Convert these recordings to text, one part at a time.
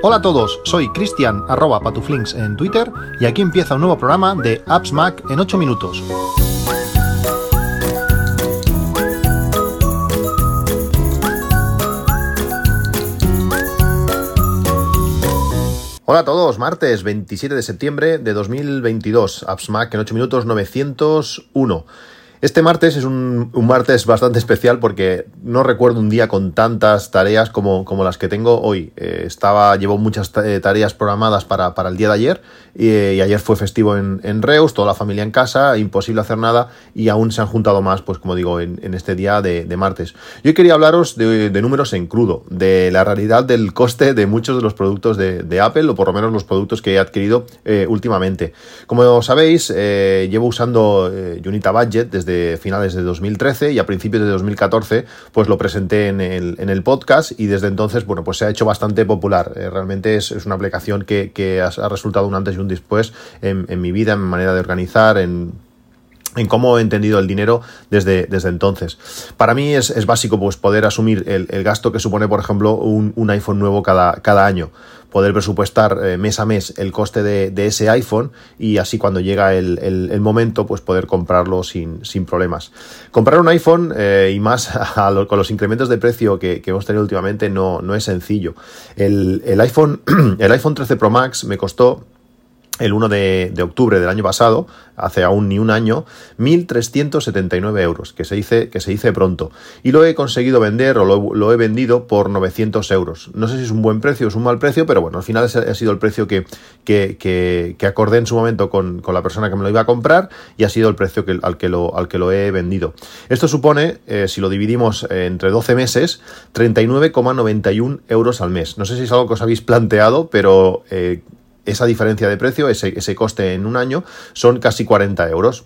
Hola a todos, soy Cristian arroba patuflinks en Twitter y aquí empieza un nuevo programa de Apps Mac en 8 minutos. Hola a todos, martes 27 de septiembre de 2022, Apps Mac en 8 minutos 901. Este martes es un, martes bastante especial porque no recuerdo un día con tantas tareas como, como las que tengo hoy. Eh, estaba, llevo muchas eh, tareas programadas para, para, el día de ayer y, ayer fue festivo en, en, Reus, toda la familia en casa, imposible hacer nada y aún se han juntado más, pues como digo, en, este día de, martes. Yo quería hablaros de, números en crudo, de la realidad del coste de muchos de los productos de, Apple o por lo menos los productos que he adquirido eh, últimamente. Como sabéis, llevo usando Unita Budget desde de finales de 2013 y a principios de 2014 pues lo presenté en el, en el podcast y desde entonces bueno pues se ha hecho bastante popular. Eh, realmente es, es, una aplicación que, que ha, ha, resultado un antes y un después en, en mi vida, en mi manera de organizar, en en cómo he entendido el dinero desde, desde entonces. Para mí es, es básico pues, poder asumir el, el, gasto que supone, por ejemplo, un, un iPhone nuevo cada, cada, año. Poder presupuestar eh, mes a mes el coste de, de, ese iPhone y así cuando llega el, el, momento, pues poder comprarlo sin, sin problemas. Comprar un iPhone eh, y más con los incrementos de precio que, que, hemos tenido últimamente no, no es sencillo. El, el, iPhone, el iPhone 13 Pro Max me costó el 1 de, octubre del año pasado, hace aún ni un año, 1.379 euros, que se, dice, que se dice pronto. Y lo he conseguido vender o lo, he vendido por 900 euros. No sé si es un buen precio o es un mal precio, pero bueno, al final ha sido el precio que, que, acordé en su momento con, con, la persona que me lo iba a comprar y ha sido el precio que, al, que lo, al que lo he vendido. Esto supone, eh, si lo dividimos entre 12 meses, 39,91 euros al mes. No sé si es algo que os habéis planteado, pero... Eh, esa diferencia de precio, ese, ese coste en un año, son casi 40 euros.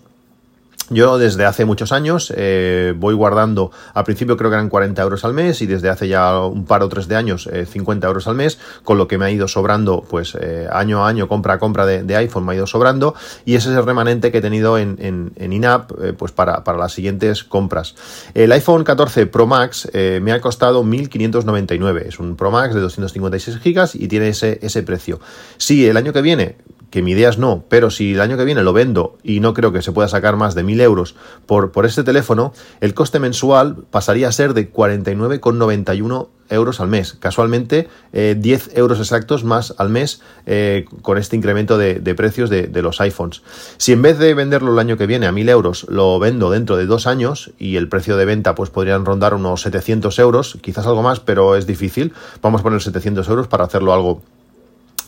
Yo desde hace muchos años eh, voy guardando, al principio creo que eran 40 euros al mes y desde hace ya un par o tres de años eh, 50 euros al mes, con lo que me ha ido sobrando, pues eh, año a año, compra a compra de, iPhone me ha ido sobrando y ese es el remanente que he tenido en, en, en INAP eh, pues para, para, las siguientes compras. El iPhone 14 Pro Max me ha costado 1.599, es un Pro Max de 256 gigas y tiene ese, ese precio. Si el año que viene que mi idea es no, pero si el año que viene lo vendo y no creo que se pueda sacar más de 1000 euros por, por este teléfono, el coste mensual pasaría a ser de 49,91 euros al mes. Casualmente, eh, 10 euros exactos más al mes eh, con este incremento de, precios de, de, los iPhones. Si en vez de venderlo el año que viene a 1000 euros, lo vendo dentro de dos años y el precio de venta pues podrían rondar unos 700 euros, quizás algo más, pero es difícil. Vamos a poner 700 euros para hacerlo algo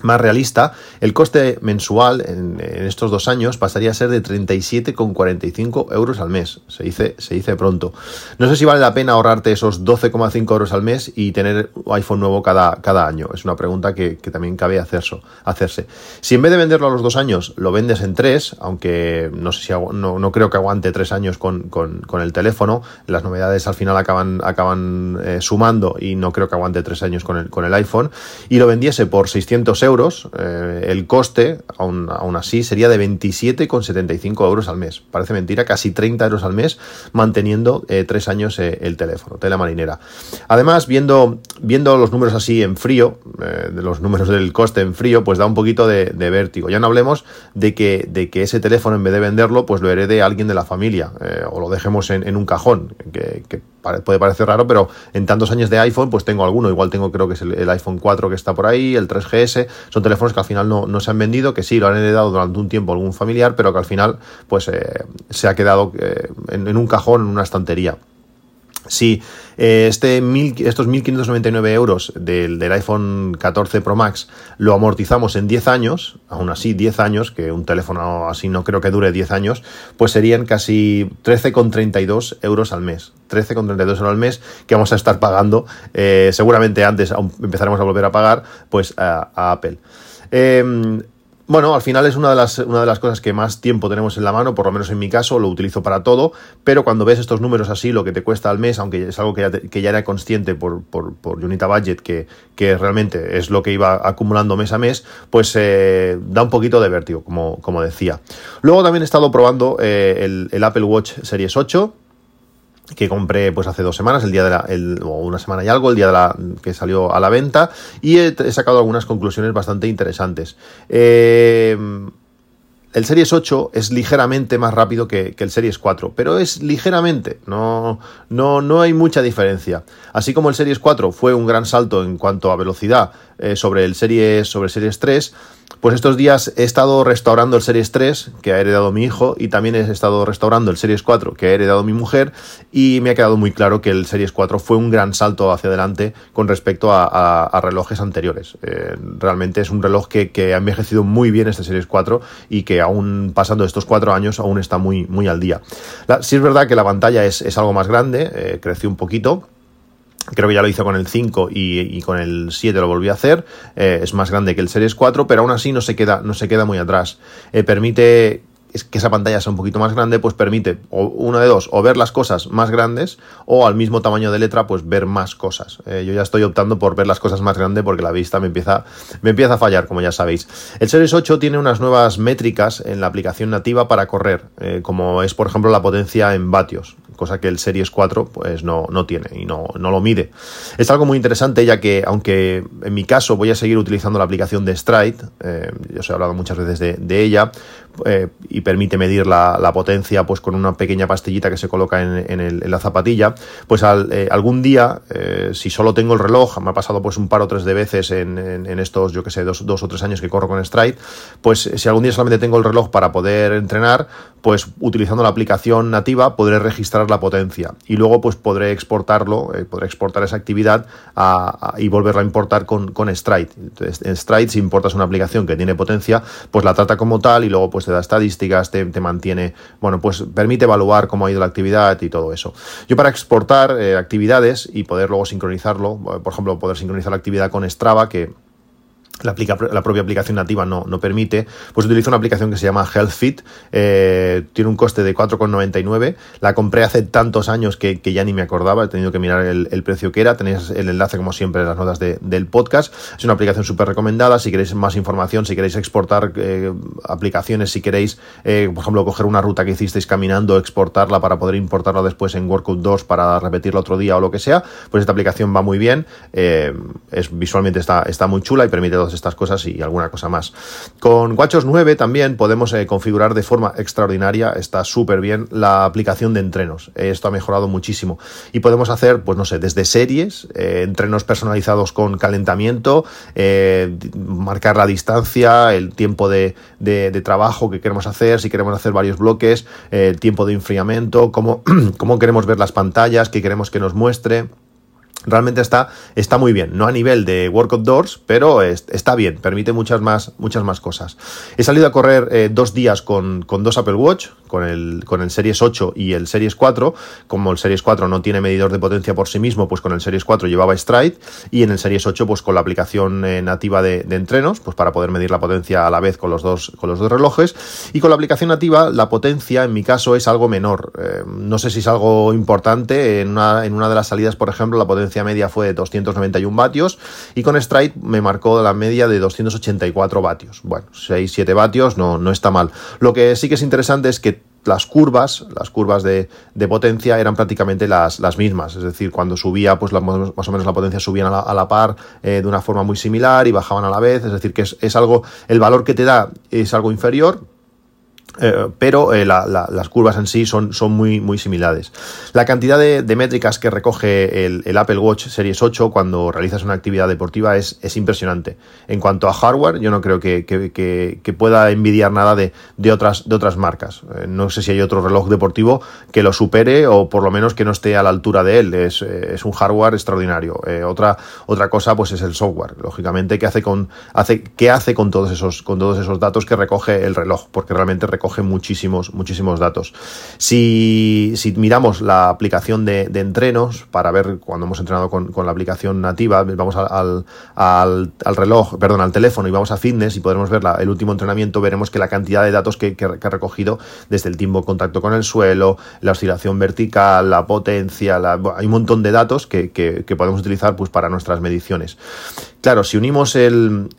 más realista, el coste mensual en, estos dos años pasaría a ser de 37,45 euros al mes. Se dice, se dice pronto. No sé si vale la pena ahorrarte esos 12,5 euros al mes y tener iPhone nuevo cada, cada año. Es una pregunta que, que también cabe hacerse, hacerse. Si en vez de venderlo a los dos años lo vendes en tres, aunque no sé si no, no creo que aguante tres años con, con, con, el teléfono, las novedades al final acaban, acaban eh, sumando y no creo que aguante tres años con el, con el iPhone, y lo vendiese por 600 euros, eh, el coste, aún, aún, así, sería de 27,75 euros al mes. Parece mentira, casi 30 euros al mes, manteniendo eh, tres años eh, el teléfono, tela marinera. Además, viendo, viendo los números así en frío, eh, de los números del coste en frío, pues da un poquito de, vértigo. Ya no hablemos de que, de que ese teléfono, en vez de venderlo, pues lo herede alguien de la familia, eh, o lo dejemos en, un cajón, que, puede parecer raro, pero en tantos años de iPhone, pues tengo alguno. Igual tengo, creo que es el, iPhone 4 que está por ahí, el 3GS. Son teléfonos que al final no, no, se han vendido, que sí, lo han heredado durante un tiempo algún familiar, pero que al final, pues eh, se ha quedado en, un cajón, en una estantería. Si este mil, estos 1.599 euros del, del, iPhone 14 Pro Max lo amortizamos en 10 años, aún así 10 años, que un teléfono así no creo que dure 10 años, pues serían casi 13,32 euros al mes. 13,32 euros al mes que vamos a estar pagando, eh, seguramente antes empezaremos a volver a pagar, pues a, Apple. Eh, bueno, al final es una de, las, una de las cosas que más tiempo tenemos en la mano, por lo menos en mi caso, lo utilizo para todo, pero cuando ves estos números así, lo que te cuesta al mes, aunque es algo que ya, te, que ya era consciente por, por, por Unita Budget, que, que, realmente es lo que iba acumulando mes a mes, pues eh, da un poquito de vértigo, como, como decía. Luego también he estado probando eh, el, el Apple Watch Series 8, que compré pues hace dos semanas, el día de la, o una semana y algo, el día de la que salió a la venta, y he, sacado algunas conclusiones bastante interesantes. Eh, el Series 8 es ligeramente más rápido que, el Series 4, pero es ligeramente, no, no, no hay mucha diferencia. Así como el Series 4 fue un gran salto en cuanto a velocidad eh, sobre el Series, sobre el Series 3, pues estos días he estado restaurando el Series 3 que ha heredado mi hijo y también he estado restaurando el Series 4 que ha heredado mi mujer y me ha quedado muy claro que el Series 4 fue un gran salto hacia adelante con respecto a, relojes anteriores. Eh, realmente es un reloj que, ha envejecido muy bien este Series 4 y que aún pasando estos cuatro años aún está muy, muy al día. sí es verdad que la pantalla es, algo más grande, eh, creció un poquito Creo que ya lo hizo con el 5 y, con el 7 lo volví a hacer. Eh, es más grande que el Series 4, pero aún así no se queda, no se queda muy atrás. Eh, permite que esa pantalla sea un poquito más grande, pues permite o uno de dos, o ver las cosas más grandes, o al mismo tamaño de letra, pues ver más cosas. Eh, yo ya estoy optando por ver las cosas más grandes porque la vista me empieza, me empieza a fallar, como ya sabéis. El Series 8 tiene unas nuevas métricas en la aplicación nativa para correr, como es por ejemplo la potencia en vatios cosa que el Series 4 pues no, no tiene y no, no, lo mide. Es algo muy interesante ya que, aunque en mi caso voy a seguir utilizando la aplicación de Stride, eh, yo os he hablado muchas veces de, ella, eh, y permite medir la, potencia pues con una pequeña pastillita que se coloca en, la zapatilla, pues eh, algún día, si solo tengo el reloj, me ha pasado pues un par o tres de veces en, estos, yo que sé, dos, dos, o tres años que corro con Stride, pues si algún día solamente tengo el reloj para poder entrenar, pues utilizando la aplicación nativa podré registrar la potencia y luego pues podré exportarlo, eh, podré exportar esa actividad y volverla a importar con, con Stride. Entonces, en Stride, si importas una aplicación que tiene potencia, pues la trata como tal y luego pues te da estadísticas, te, mantiene, bueno, pues permite evaluar cómo ha ido la actividad y todo eso. Yo para exportar eh, actividades y poder luego sincronizarlo, por ejemplo, poder sincronizar la actividad con Strava, que la, propia aplicación nativa no, no, permite, pues utilizo una aplicación que se llama HealthFit, eh, tiene un coste de 4,99, la compré hace tantos años que, ya ni me acordaba, he tenido que mirar el, precio que era, tenéis el enlace como siempre en las notas del podcast, es una aplicación súper recomendada, si queréis más información, si queréis exportar eh, aplicaciones, si queréis, eh, por ejemplo, coger una ruta que hicisteis caminando, exportarla para poder importarla después en Workout 2 para repetirla otro día o lo que sea, pues esta aplicación va muy bien, es, visualmente está, está muy chula y permite estas cosas y alguna cosa más. Con WatchOS 9 también podemos eh, configurar de forma extraordinaria, está súper bien, la aplicación de entrenos. Esto ha mejorado muchísimo. Y podemos hacer, pues no sé, desde series, eh, entrenos personalizados con calentamiento, eh, marcar la distancia, el tiempo de, trabajo que queremos hacer, si queremos hacer varios bloques, el tiempo de enfriamiento, cómo, cómo queremos ver las pantallas, qué queremos que nos muestre realmente está, está muy bien. No a nivel de Work Outdoors, pero está bien, permite muchas más, muchas más cosas. He salido a correr eh, dos días con, con, dos Apple Watch, con el, con el Series 8 y el Series 4. Como el Series 4 no tiene medidor de potencia por sí mismo, pues con el Series 4 llevaba Stride y en el Series 8 pues con la aplicación eh, nativa de, entrenos, pues para poder medir la potencia a la vez con los dos, con los dos relojes. Y con la aplicación nativa la potencia en mi caso es algo menor. Eh, no sé si es algo importante. En una, en una de las salidas, por ejemplo, la potencia media fue de 291 vatios y con Stride me marcó la media de 284 vatios. Bueno, 6-7 vatios no, no está mal. Lo que sí que es interesante es que las curvas, las curvas de, potencia eran prácticamente las, las, mismas, es decir, cuando subía, pues más o menos la potencia subían a la, par eh, de una forma muy similar y bajaban a la vez, es decir, que es, es algo, el valor que te da es algo inferior, eh, pero eh, las curvas en sí son, muy, muy similares. La cantidad de, métricas que recoge el, Apple Watch Series 8 cuando realizas una actividad deportiva es, es impresionante. En cuanto a hardware, yo no creo que, que, pueda envidiar nada de, otras, marcas. Eh, no sé si hay otro reloj deportivo que lo supere o por lo menos que no esté a la altura de él. Es, un hardware extraordinario. otra, cosa pues es el software. Lógicamente, ¿qué hace qué hace con todos esos datos que recoge el reloj? Porque realmente recoge coge muchísimos, muchísimos datos. Si, si miramos la aplicación de, entrenos, para ver cuando hemos entrenado con, la aplicación nativa, vamos al, al, reloj, perdón, al teléfono y vamos a fitness y podremos ver el último entrenamiento, veremos que la cantidad de datos que, ha recogido desde el tiempo de contacto con el suelo, la oscilación vertical, la potencia, hay un montón de datos que, podemos utilizar pues, para nuestras mediciones. Claro, si unimos el,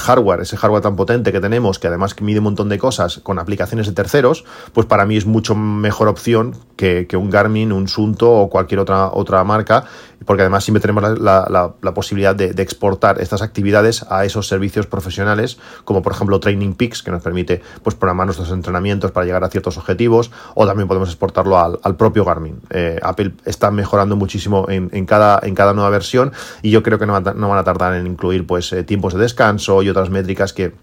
hardware, ese hardware tan potente que tenemos, que además mide un montón de cosas, con aplicaciones de terceros, pues para mí es mucho mejor opción que, un Garmin, un Sunto o cualquier otra, otra marca, porque además siempre tenemos la, posibilidad de, exportar estas actividades a esos servicios profesionales, como por ejemplo Training Peaks, que nos permite pues, programar nuestros entrenamientos para llegar a ciertos objetivos, o también podemos exportarlo al, propio Garmin. Eh, Apple está mejorando muchísimo en, cada, en cada nueva versión y yo creo que no, van a tardar en incluir pues, eh, tiempos de descanso y otras métricas que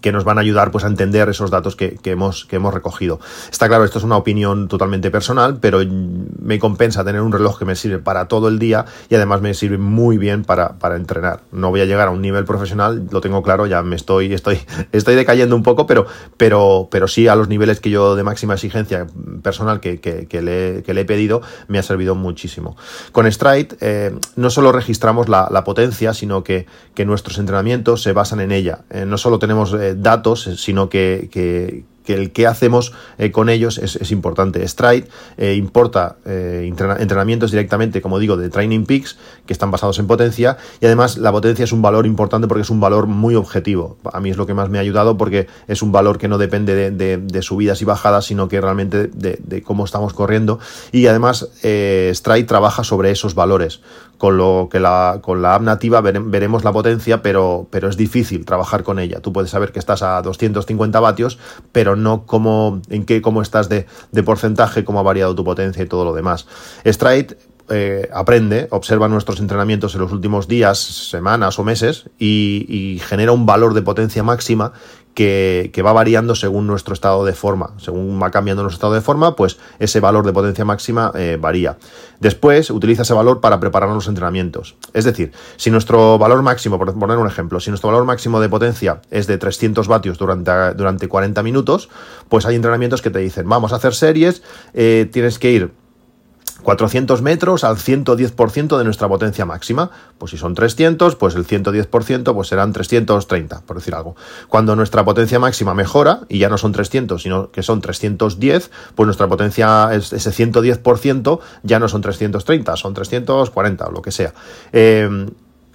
que nos van a ayudar pues a entender esos datos que, hemos, que hemos recogido. Está claro, esto es una opinión totalmente personal, pero me compensa tener un reloj que me sirve para todo el día y además me sirve muy bien para, para entrenar. No voy a llegar a un nivel profesional, lo tengo claro, ya me estoy, estoy, estoy decayendo un poco, pero, pero, pero sí a los niveles que yo de máxima exigencia personal que, que, le, he pedido, me ha servido muchísimo. Con Stride eh, no solo registramos la, potencia, sino que, que nuestros entrenamientos se basan en ella. Eh, no solo tenemos datos, sino que, que, el que hacemos eh, con ellos es, importante. Stride eh, importa entrenamientos directamente, como digo, de Training Peaks, que están basados en potencia, y además la potencia es un valor importante porque es un valor muy objetivo. A mí es lo que más me ha ayudado porque es un valor que no depende de, subidas y bajadas, sino que realmente de, cómo estamos corriendo. Y además Stride trabaja sobre esos valores con lo que la, con la app nativa veremos la potencia, pero, pero es difícil trabajar con ella. Tú puedes saber que estás a 250 vatios, pero no cómo, en qué, cómo estás de, de porcentaje, cómo ha variado tu potencia y todo lo demás. Stride eh, aprende, observa nuestros entrenamientos en los últimos días, semanas o meses y, genera un valor de potencia máxima que, va variando según nuestro estado de forma. Según va cambiando nuestro estado de forma, pues ese valor de potencia máxima eh, varía. Después utiliza ese valor para preparar los entrenamientos. Es decir, si nuestro valor máximo, por poner un ejemplo, si nuestro valor máximo de potencia es de 300 vatios durante, durante 40 minutos, pues hay entrenamientos que te dicen, vamos a hacer series, eh, tienes que ir 400 metros al 110% de nuestra potencia máxima. Pues si son 300, pues el 110% pues serán 330, por decir algo. Cuando nuestra potencia máxima mejora, y ya no son 300, sino que son 310, pues nuestra potencia, ese 110% ya no son 330, son 340 o lo que sea. Eh,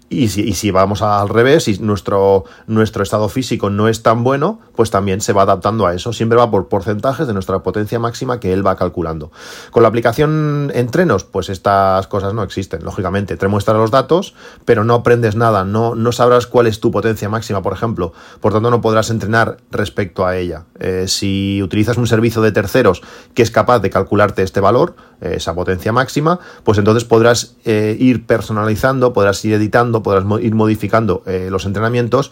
y si, y si, vamos al revés, y nuestro, nuestro estado físico no es tan bueno, pues también se va adaptando a eso. Siempre va por porcentajes de nuestra potencia máxima que él va calculando. Con la aplicación Entrenos, pues estas cosas no existen, lógicamente. Te muestra los datos, pero no aprendes nada, no, no sabrás cuál es tu potencia máxima, por ejemplo. Por tanto, no podrás entrenar respecto a ella. Eh, si utilizas un servicio de terceros que es capaz de calcularte este valor, eh, esa potencia máxima, pues entonces podrás eh, ir personalizando, podrás ir editando podrás ir modificando eh, los entrenamientos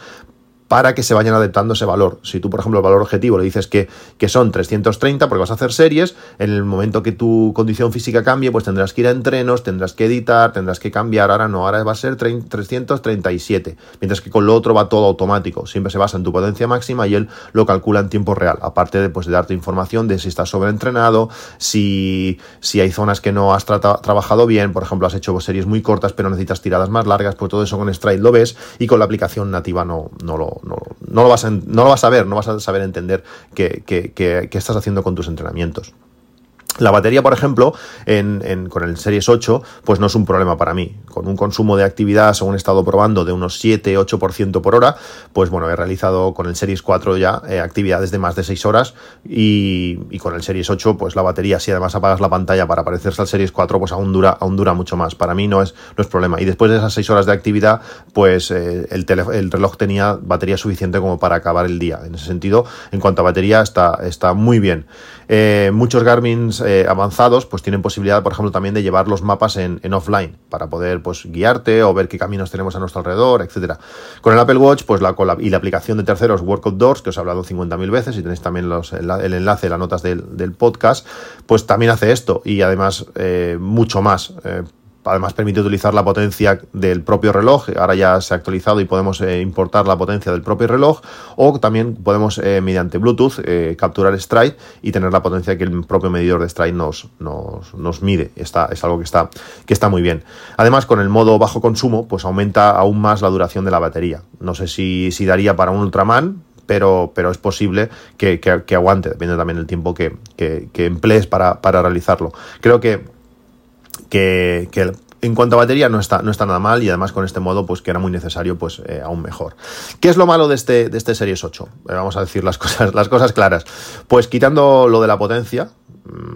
para que se vayan adaptando ese valor. Si tú, por ejemplo, el valor objetivo le dices que, que, son 330 porque vas a hacer series, en el momento que tu condición física cambie, pues tendrás que ir a entrenos, tendrás que editar, tendrás que cambiar. Ahora no, ahora va a ser 337, mientras que con lo otro va todo automático. Siempre se basa en tu potencia máxima y él lo calcula en tiempo real, aparte de, pues, de darte información de si estás sobreentrenado, si, si hay zonas que no has trabajado bien, por ejemplo, has hecho series muy cortas pero necesitas tiradas más largas, pues todo eso con Stride lo ves y con la aplicación nativa no, no lo no, lo vas a, no lo vas a ver, no vas a saber entender qué, qué estás haciendo con tus entrenamientos. La batería, por ejemplo, en, con el Series 8, pues no es un problema para mí. Con un consumo de actividad, según he estado probando, de unos 7-8% por hora, pues bueno, he realizado con el Series 4 ya eh, actividades de más de 6 horas y, con el Series 8, pues la batería, si además apagas la pantalla para parecerse al Series 4, pues aún dura, aún dura mucho más. Para mí no es, no es problema. Y después de esas 6 horas de actividad, pues eh, el, el reloj tenía batería suficiente como para acabar el día. En ese sentido, en cuanto a batería, está, está muy bien. Eh, muchos Garmin eh, avanzados pues tienen posibilidad, por ejemplo, también de llevar los mapas en, offline para poder pues guiarte o ver qué caminos tenemos a nuestro alrededor, etcétera. Con el Apple Watch pues la, y la aplicación de terceros Workout Doors, que os he hablado 50.000 veces y tenéis también el, enlace, las notas del, del, podcast, pues también hace esto y además eh, mucho más Además permite utilizar la potencia del propio reloj, ahora ya se ha actualizado y podemos eh, importar la potencia del propio reloj o también podemos eh, mediante Bluetooth eh, capturar stride y tener la potencia que el propio medidor de stride nos, nos, mide. Está, es algo que está, que está muy bien. Además con el modo bajo consumo pues aumenta aún más la duración de la batería. No sé si, si daría para un Ultraman, pero, pero es posible que, aguante, depende también del tiempo que, emplees para, para realizarlo. Creo que que, en cuanto a batería no está, no está nada mal y además con este modo pues que era muy necesario pues eh, aún mejor. ¿Qué es lo malo de este, de este Series 8? Eh, vamos a decir las cosas, las cosas claras. Pues quitando lo de la potencia,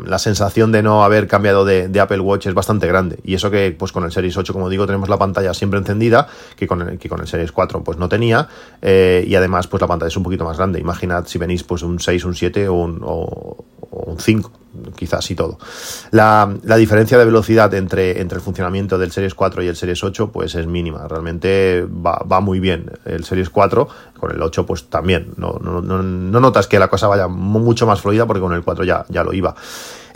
la sensación de no haber cambiado de, Apple Watch es bastante grande. Y eso que, pues con el Series 8, como digo, tenemos la pantalla siempre encendida, que con el, que con el Series 4 pues no tenía. Eh, y además, pues la pantalla es un poquito más grande. Imaginad si venís pues un 6, un 7 o un, o un 5 quizás y todo. La, diferencia de velocidad entre, entre el funcionamiento del Series 4 y el Series 8 pues es mínima, realmente va, muy bien. El Series 4 con el 8 pues también, no, no, notas que la cosa vaya mucho más fluida porque con el 4 ya, ya lo iba.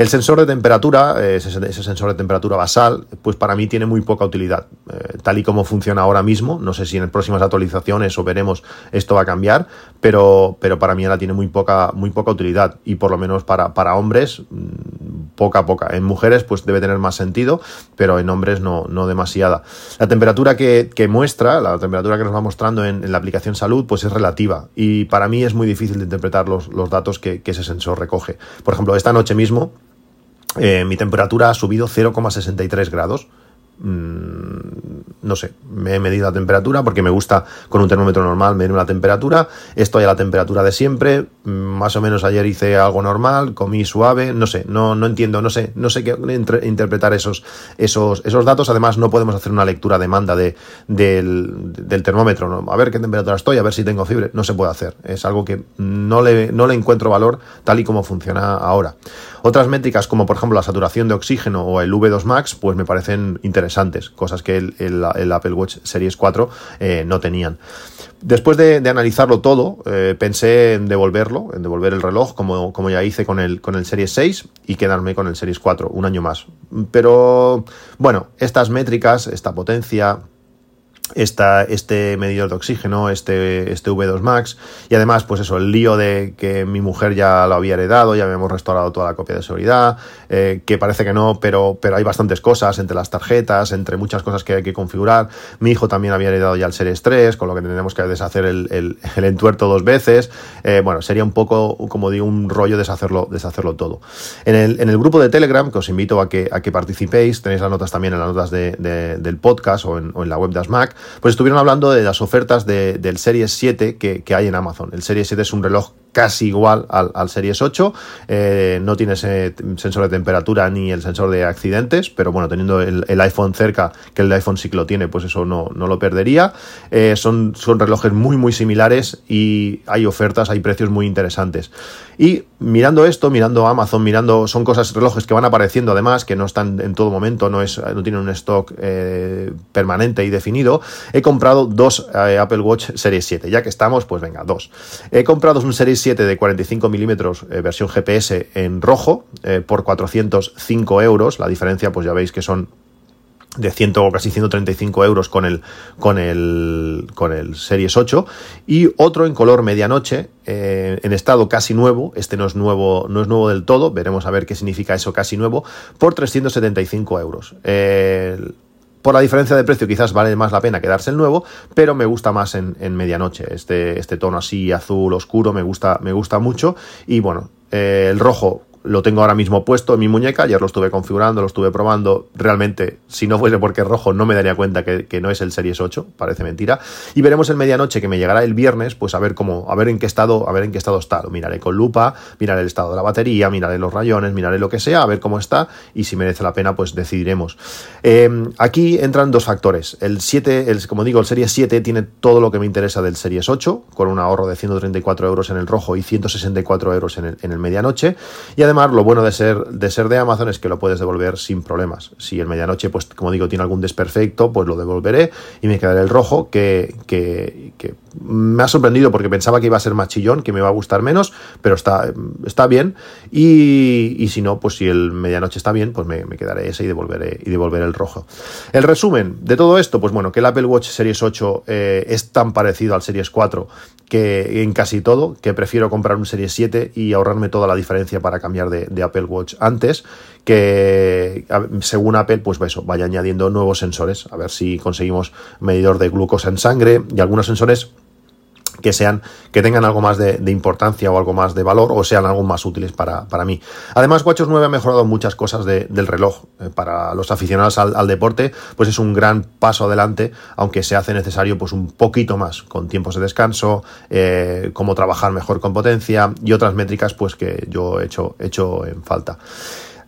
El sensor de temperatura, eh, ese, sensor de temperatura basal, pues para mí tiene muy poca utilidad. Eh, tal y como funciona ahora mismo, no sé si en próximas actualizaciones o veremos esto va a cambiar, pero, pero para mí ahora tiene muy poca, muy poca utilidad y por lo menos para, para hombres mm, poca poca. En mujeres pues debe tener más sentido, pero en hombres no, no demasiada. La temperatura que, muestra, la temperatura que nos va mostrando en, la aplicación salud, pues es relativa y para mí es muy difícil de interpretar los, datos que, que ese sensor recoge. Por ejemplo, esta noche mismo eh, mi temperatura ha subido 0,63 grados. Mm, no sé, me he medido la temperatura porque me gusta con un termómetro normal medir la temperatura. Estoy a la temperatura de siempre. Mm, más o menos ayer hice algo normal, comí suave, no sé, no, no entiendo, no sé, no sé qué interpretar esos, esos, esos datos. Además, no podemos hacer una lectura demanda de, del, termómetro. A ver qué temperatura estoy, a ver si tengo fiebre. No se puede hacer. Es algo que no le, no le encuentro valor tal y como funciona ahora. Otras métricas, como por ejemplo la saturación de oxígeno o el V2 Max, pues me parecen interesantes, cosas que el, Apple Watch Series 4 eh, no tenían. Después de, analizarlo todo, eh, pensé en devolverlo, en devolver el reloj, como, como ya hice con el, con el Series 6, y quedarme con el Series 4, un año más. Pero bueno, estas métricas, esta potencia, esta, este medidor de oxígeno, este, este V2 Max, y además, pues eso, el lío de que mi mujer ya lo había heredado, ya habíamos restaurado toda la copia de seguridad, eh, que parece que no, pero, pero hay bastantes cosas entre las tarjetas, entre muchas cosas que hay que configurar. Mi hijo también había heredado ya el Series 3, con lo que tendremos que deshacer el, el, entuerto dos veces. Eh, bueno, sería un poco, como digo, un rollo deshacerlo, deshacerlo todo. En el, en el grupo de Telegram, que os invito a que, a que participéis, tenéis las notas también en las notas de, del podcast o en la web de ASMAC, pues estuvieron hablando de las ofertas del Series 7 que, que, hay en Amazon. El Series 7 es un reloj casi igual al, Series 8. Eh, no tiene ese sensor de temperatura ni el sensor de accidentes, pero bueno, teniendo el, iPhone cerca, que el iPhone sí que lo tiene, pues eso no, no lo perdería. Eh, son, son relojes muy, muy similares y hay ofertas, hay precios muy interesantes. Y mirando esto, mirando Amazon, mirando, son cosas, relojes que van apareciendo además, que no están en todo momento, no, es, no tienen un stock eh, permanente y definido. He comprado dos Apple Watch Series 7. Ya que estamos, pues venga, dos. He comprado un Series 7 de 45 milímetros eh, versión GPS en rojo eh, por 405 euros. La diferencia, pues ya veis que son de 100 o casi 135 euros con el, con el, con el Series 8 y otro en color medianoche eh, en estado casi nuevo, este no es nuevo, no es nuevo del todo, veremos a ver qué significa eso casi nuevo, por 375 euros por la diferencia de precio quizás vale más la pena quedarse el nuevo, pero me gusta más en, medianoche. Este, este tono así azul oscuro me gusta, me gusta mucho. Y bueno, eh, el rojo lo tengo ahora mismo puesto en mi muñeca, ayer lo estuve configurando, lo estuve probando, realmente si no fuese porque es rojo no me daría cuenta que, no es el Series 8, parece mentira, y veremos en medianoche que me llegará el viernes, pues a ver cómo, a ver en qué estado, a ver en qué estado está, lo miraré con lupa, miraré el estado de la batería, miraré los rayones, miraré lo que sea, a ver cómo está y si merece la pena pues decidiremos. Em, aquí entran dos factores, el 7, el, como digo, el Series 7 tiene todo lo que me interesa del Series 8, con un ahorro de 134 euros en el rojo y 164 euros en el, en el medianoche, y además lo bueno de ser, de Amazon es que lo puedes devolver sin problemas. Si en medianoche, pues como digo, tiene algún desperfecto, pues lo devolveré y me quedaré el rojo, que, que, me ha sorprendido porque pensaba que iba a ser más chillón, que me iba a gustar menos, pero está, está bien. Y, si no, pues si el medianoche está bien, pues me, quedaré ese y devolveré, y devolveré el rojo. El resumen de todo esto, pues bueno, que el Apple Watch Series 8 eh, es tan parecido al Series 4 que en casi todo, que prefiero comprar un Series 7 y ahorrarme toda la diferencia para cambiar de, Apple Watch antes, que según Apple, pues eso, vaya añadiendo nuevos sensores, a ver si conseguimos medidor de glucosa en sangre y algunos sensores que sean, que tengan algo más de, importancia o algo más de valor o sean algo más útiles para, mí. Además, WatchOS 9 ha mejorado muchas cosas del reloj. Eh, para los aficionados al, deporte, pues es un gran paso adelante, aunque se hace necesario pues un poquito más, con tiempos de descanso, eh, cómo trabajar mejor con potencia y otras métricas pues que yo he hecho, he hecho en falta.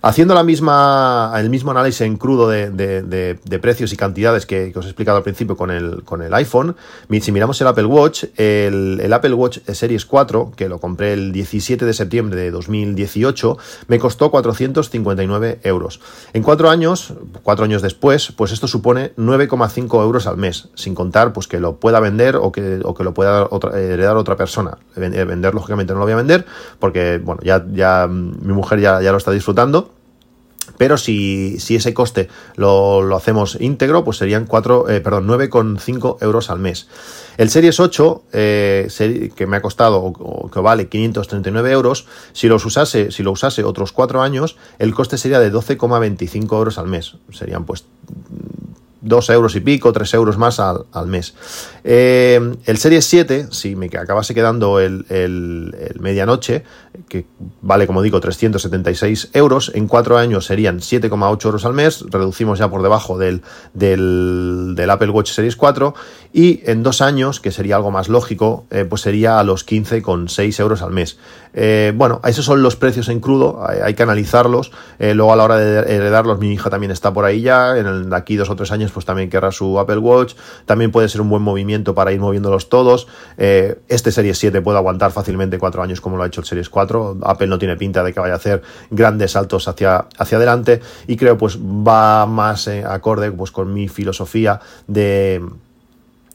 Haciendo la misma, el mismo análisis en crudo de, precios y cantidades que, os he explicado al principio con el, con el iPhone, si miramos el Apple Watch, el, Apple Watch Series 4, que lo compré el 17 de septiembre de 2018, me costó 459 euros. En cuatro años, cuatro años después, pues esto supone 9,5 euros al mes, sin contar pues que lo pueda vender o que, o que lo pueda heredar otra persona. Vender, lógicamente, no lo voy a vender, porque bueno, ya, ya mi mujer ya, ya lo está disfrutando pero si, ese coste lo, hacemos íntegro, pues serían 4, eh, perdón, 9,5 euros al mes. El Series 8, eh, que me ha costado o, que vale 539 euros, si, los usase, si lo usase otros 4 años, el coste sería de 12,25 euros al mes. Serían pues 2 euros y pico, 3 euros más al, mes. Eh, el Series 7, si me acabase quedando el, medianoche, que vale, como digo, 376 euros, en 4 años serían 7,8 euros al mes, reducimos ya por debajo del, del, Apple Watch Series 4, y en 2 años, que sería algo más lógico, eh, pues sería a los 15,6 euros al mes. Eh, bueno, esos son los precios en crudo, hay, que analizarlos, luego a la hora de heredarlos, mi hija también está por ahí ya, en el, aquí dos o tres años pues también querrá su Apple Watch. También puede ser un buen movimiento para ir moviéndolos todos. Eh, este Series 7 puede aguantar fácilmente cuatro años como lo ha hecho el Series 4. Apple no tiene pinta de que vaya a hacer grandes saltos hacia, hacia adelante y creo pues va más eh, acorde pues con mi filosofía de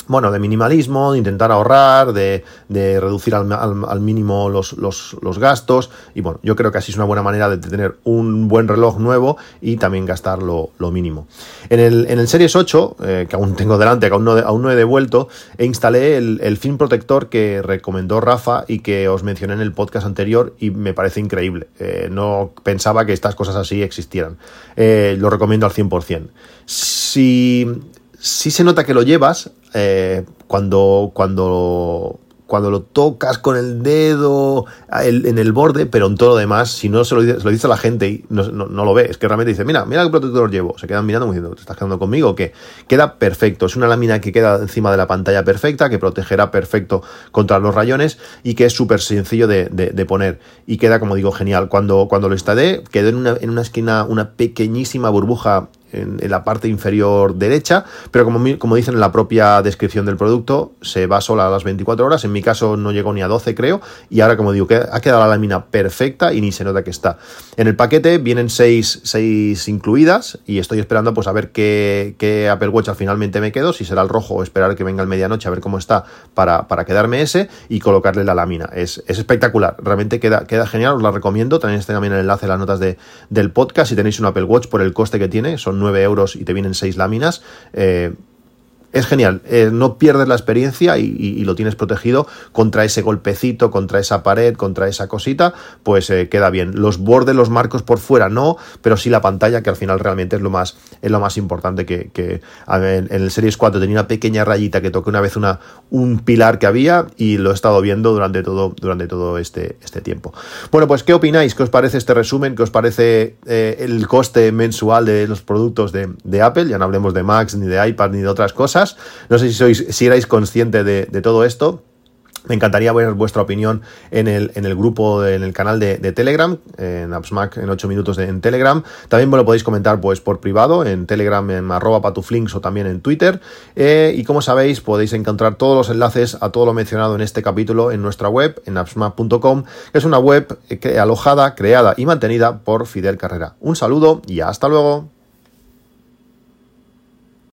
bueno, de minimalismo, de intentar ahorrar, de, reducir al, mínimo los, gastos. Y bueno, yo creo que así es una buena manera de tener un buen reloj nuevo y también gastar lo, mínimo. En el, en el Series 8, eh, que aún tengo delante, que aún no, aún no he devuelto, e instalé el, film protector que recomendó Rafa y que os mencioné en el podcast anterior y me parece increíble. Eh, no pensaba que estas cosas así existieran. Lo recomiendo al 100%. Si sí se nota que lo llevas eh, cuando, cuando, cuando lo tocas con el dedo en el borde, pero en todo lo demás, si no se lo, dice a la gente y no, lo ve, es que realmente dice, mira, mira qué protector llevo. Se quedan mirando diciendo, ¿te estás quedando conmigo o qué? Queda perfecto, es una lámina que queda encima de la pantalla perfecta, que protegerá perfecto contra los rayones y que es súper sencillo de, poner. Y queda, como digo, genial. Cuando, cuando lo instalé, quedó en una, en una esquina una pequeñísima burbuja en, la parte inferior derecha, pero como, como dicen en la propia descripción del producto, se va sola a las 24 horas, en mi caso no llegó ni a 12 creo, y ahora como digo, que ha quedado la lámina perfecta y ni se nota que está. En el paquete vienen 6, incluidas y estoy esperando pues a ver qué, Apple Watch finalmente me quedo, si será el rojo o esperar que venga el medianoche a ver cómo está para, quedarme ese y colocarle la lámina. Es, espectacular, realmente queda, queda genial, os la recomiendo, tenéis también el enlace en las notas de, del podcast si tenéis un Apple Watch por el coste que tiene, son 9 euros y te vienen 6 láminas. Eh, es genial, eh, no pierdes la experiencia y, lo tienes protegido contra ese golpecito, contra esa pared, contra esa cosita, pues eh, queda bien. Los bordes, los marcos por fuera no, pero sí la pantalla, que al final realmente es lo más, es lo más importante que, en, el Series 4 tenía una pequeña rayita que toqué una vez una, un pilar que había y lo he estado viendo durante todo, durante todo este, este tiempo. Bueno, pues ¿qué opináis? ¿Qué os parece este resumen? ¿Qué os parece eh, el coste mensual de los productos de, de Apple? Ya no hablemos de Macs, ni de iPad, ni de otras cosas. No sé si, sois, si erais consciente de, todo esto. Me encantaría ver vuestra opinión en el, en el grupo, en el canal de, Telegram, en AppsMac en 8 minutos en Telegram. También me lo podéis comentar pues por privado, en Telegram, en arroba patuflinks o también en Twitter. Eh, y como sabéis, podéis encontrar todos los enlaces a todo lo mencionado en este capítulo en nuestra web, en appsmac.com, que es una web alojada, creada y mantenida por Fidel Carrera. Un saludo y hasta luego.